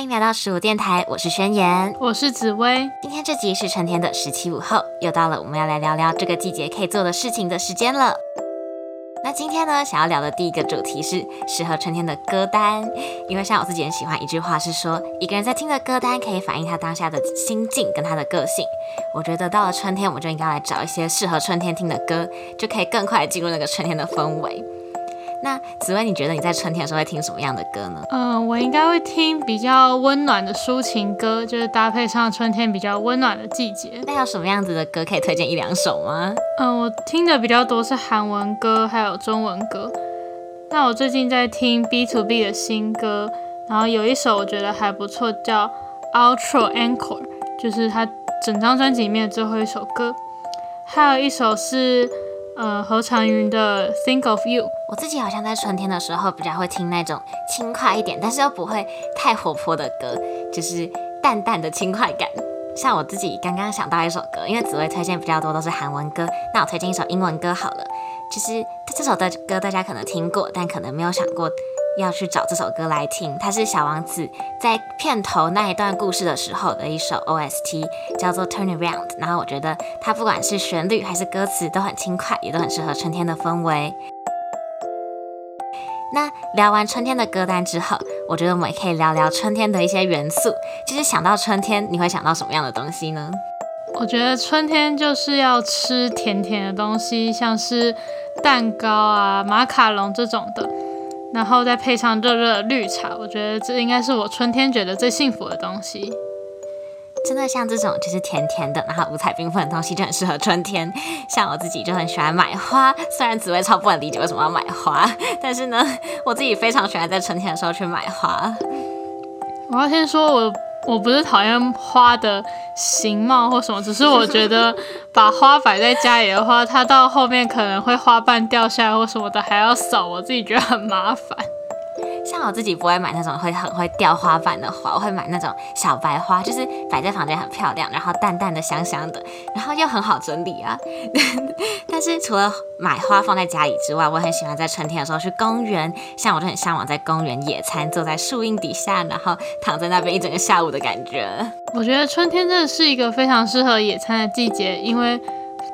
欢迎来到十五电台，我是宣言，我是紫薇。今天这集是春天的十七午后，又到了我们要来聊聊这个季节可以做的事情的时间了。那今天呢，想要聊的第一个主题是适合春天的歌单，因为像我自己很喜欢一句话是说，一个人在听的歌单可以反映他当下的心境跟他的个性。我觉得到了春天，我们就应该来找一些适合春天听的歌，就可以更快进入那个春天的氛围。那紫薇，你觉得你在春天的时候会听什么样的歌呢？嗯，我应该会听比较温暖的抒情歌，就是搭配上春天比较温暖的季节。那有什么样子的歌可以推荐一两首吗？嗯，我听的比较多是韩文歌，还有中文歌。那我最近在听 B to B 的新歌，然后有一首我觉得还不错，叫 Outro Encore，就是他整张专辑里面的最后一首歌。还有一首是。呃，何长云的《Think of You》，我自己好像在春天的时候比较会听那种轻快一点，但是又不会太活泼的歌，就是淡淡的轻快感。像我自己刚刚想到一首歌，因为紫薇推荐比较多都是韩文歌，那我推荐一首英文歌好了。就是这首的歌大家可能听过，但可能没有想过。要去找这首歌来听，它是小王子在片头那一段故事的时候的一首 OST，叫做 Turn Around。然后我觉得它不管是旋律还是歌词都很轻快，也都很适合春天的氛围。那聊完春天的歌单之后，我觉得我们也可以聊聊春天的一些元素。其实想到春天，你会想到什么样的东西呢？我觉得春天就是要吃甜甜的东西，像是蛋糕啊、马卡龙这种的。然后再配上热热的绿茶，我觉得这应该是我春天觉得最幸福的东西。真的像这种就是甜甜的，然后五彩缤纷的东西就很适合春天。像我自己就很喜欢买花，虽然紫薇超不能理解为什么要买花，但是呢，我自己非常喜欢在春天的时候去买花。我要先说，我。我不是讨厌花的形貌或什么，只是我觉得把花摆在家里的话，它到后面可能会花瓣掉下来或什么的，还要扫，我自己觉得很麻烦。像我自己不会买那种会很会掉花瓣的花，我会买那种小白花，就是摆在房间很漂亮，然后淡淡的香香的，然后又很好整理啊。但是除了买花放在家里之外，我很喜欢在春天的时候去公园，像我就很向往在公园野餐，坐在树荫底下，然后躺在那边一整个下午的感觉。我觉得春天真的是一个非常适合野餐的季节，因为。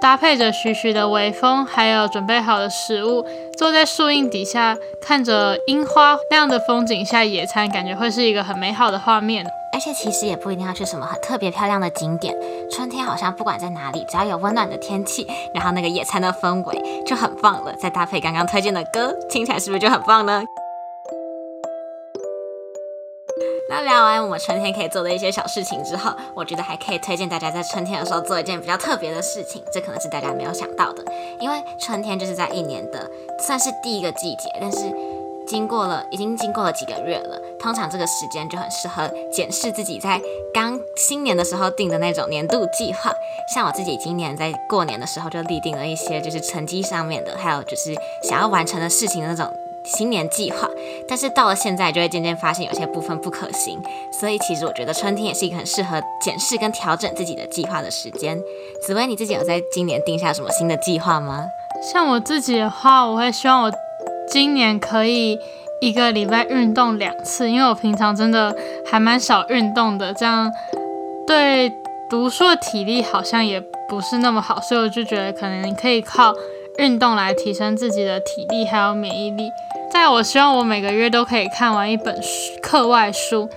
搭配着徐徐的微风，还有准备好的食物，坐在树荫底下，看着樱花那样的风景下野餐，感觉会是一个很美好的画面。而且其实也不一定要去什么很特别漂亮的景点，春天好像不管在哪里，只要有温暖的天气，然后那个野餐的氛围就很棒了。再搭配刚刚推荐的歌，听起来是不是就很棒呢？聊完我们春天可以做的一些小事情之后，我觉得还可以推荐大家在春天的时候做一件比较特别的事情，这可能是大家没有想到的。因为春天就是在一年的算是第一个季节，但是经过了已经经过了几个月了，通常这个时间就很适合检视自己在刚新年的时候定的那种年度计划。像我自己今年在过年的时候就立定了一些就是成绩上面的，还有就是想要完成的事情的那种。新年计划，但是到了现在就会渐渐发现有些部分不可行，所以其实我觉得春天也是一个很适合检视跟调整自己的计划的时间。紫薇，你自己有在今年定下什么新的计划吗？像我自己的话，我会希望我今年可以一个礼拜运动两次，因为我平常真的还蛮少运动的，这样对读书的体力好像也不是那么好，所以我就觉得可能可以靠运动来提升自己的体力还有免疫力。在我希望我每个月都可以看完一本书课外书，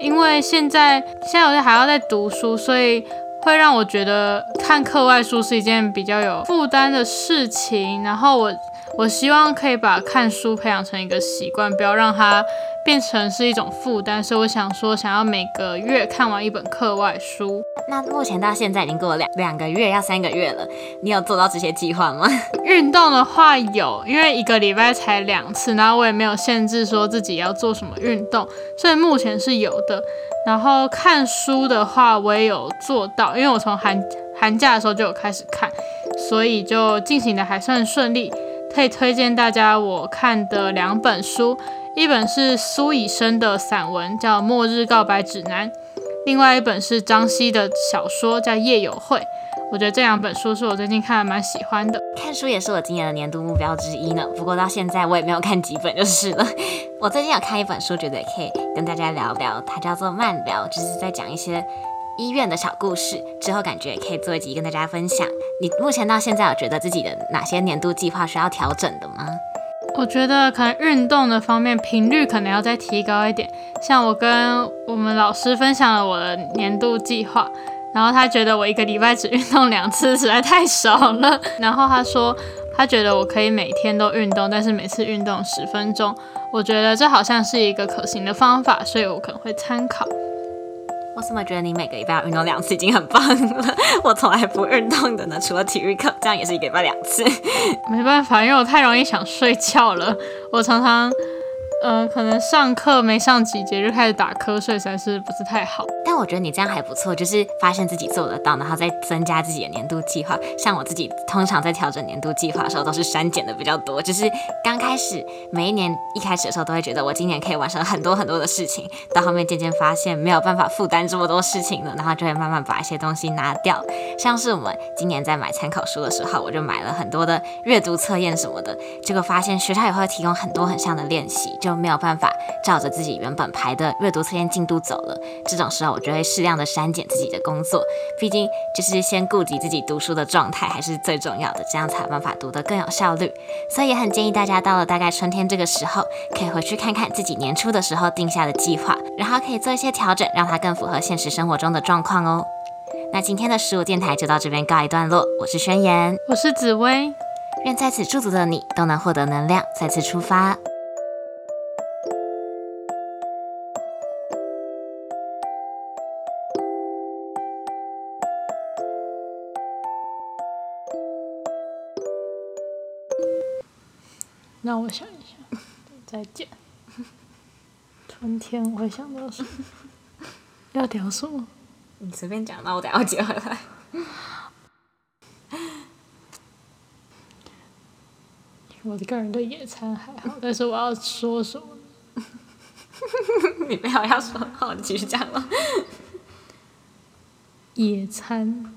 因为现在现在我还要在读书，所以会让我觉得看课外书是一件比较有负担的事情。然后我我希望可以把看书培养成一个习惯，不要让它变成是一种负担。所以我想说，想要每个月看完一本课外书。那目前到现在已经过了两两个月，要三个月了。你有做到这些计划吗？运动的话有，因为一个礼拜才两次，然后我也没有限制说自己要做什么运动，所以目前是有的。然后看书的话，我也有做到，因为我从寒寒假的时候就有开始看，所以就进行的还算顺利。可以推荐大家我看的两本书，一本是苏以生的散文，叫《末日告白指南》。另外一本是张希的小说，叫《夜友会》。我觉得这两本书是我最近看的蛮喜欢的。看书也是我今年的年度目标之一呢，不过到现在我也没有看几本就是了。我最近有看一本书，觉得也可以跟大家聊聊，它叫做《慢聊》，就是在讲一些医院的小故事。之后感觉也可以做一集跟大家分享。你目前到现在有觉得自己的哪些年度计划需要调整的吗？我觉得可能运动的方面频率可能要再提高一点。像我跟我们老师分享了我的年度计划，然后他觉得我一个礼拜只运动两次实在太少了。然后他说他觉得我可以每天都运动，但是每次运动十分钟。我觉得这好像是一个可行的方法，所以我可能会参考。我怎么觉得你每个礼拜要运动两次已经很棒了？我从来不运动的呢，除了体育课，这样也是一个礼拜两次。没办法，因为我太容易想睡觉了，我常常。呃，可能上课没上几节就开始打瞌睡，实在是不是太好。但我觉得你这样还不错，就是发现自己做得到，然后再增加自己的年度计划。像我自己通常在调整年度计划的时候，都是删减的比较多。就是刚开始每一年一开始的时候，都会觉得我今年可以完成很多很多的事情，到后面渐渐发现没有办法负担这么多事情了，然后就会慢慢把一些东西拿掉。像是我们今年在买参考书的时候，我就买了很多的阅读测验什么的，结果发现学校也会提供很多很像的练习。就没有办法照着自己原本排的阅读测验进度走了，这种时候我就会适量的删减自己的工作，毕竟就是先顾及自己读书的状态还是最重要的，这样才有办法读得更有效率。所以也很建议大家到了大概春天这个时候，可以回去看看自己年初的时候定下的计划，然后可以做一些调整，让它更符合现实生活中的状况哦。那今天的十五电台就到这边告一段落，我是宣言，我是紫薇，愿在此驻足的你都能获得能量，再次出发。让我想一想，再见。春天我会想到什么？要聊什么？你随便讲，那我等下接回来。我的个人对野餐还好，但是我要说什么？你不要要说，好，你继续讲了。野餐。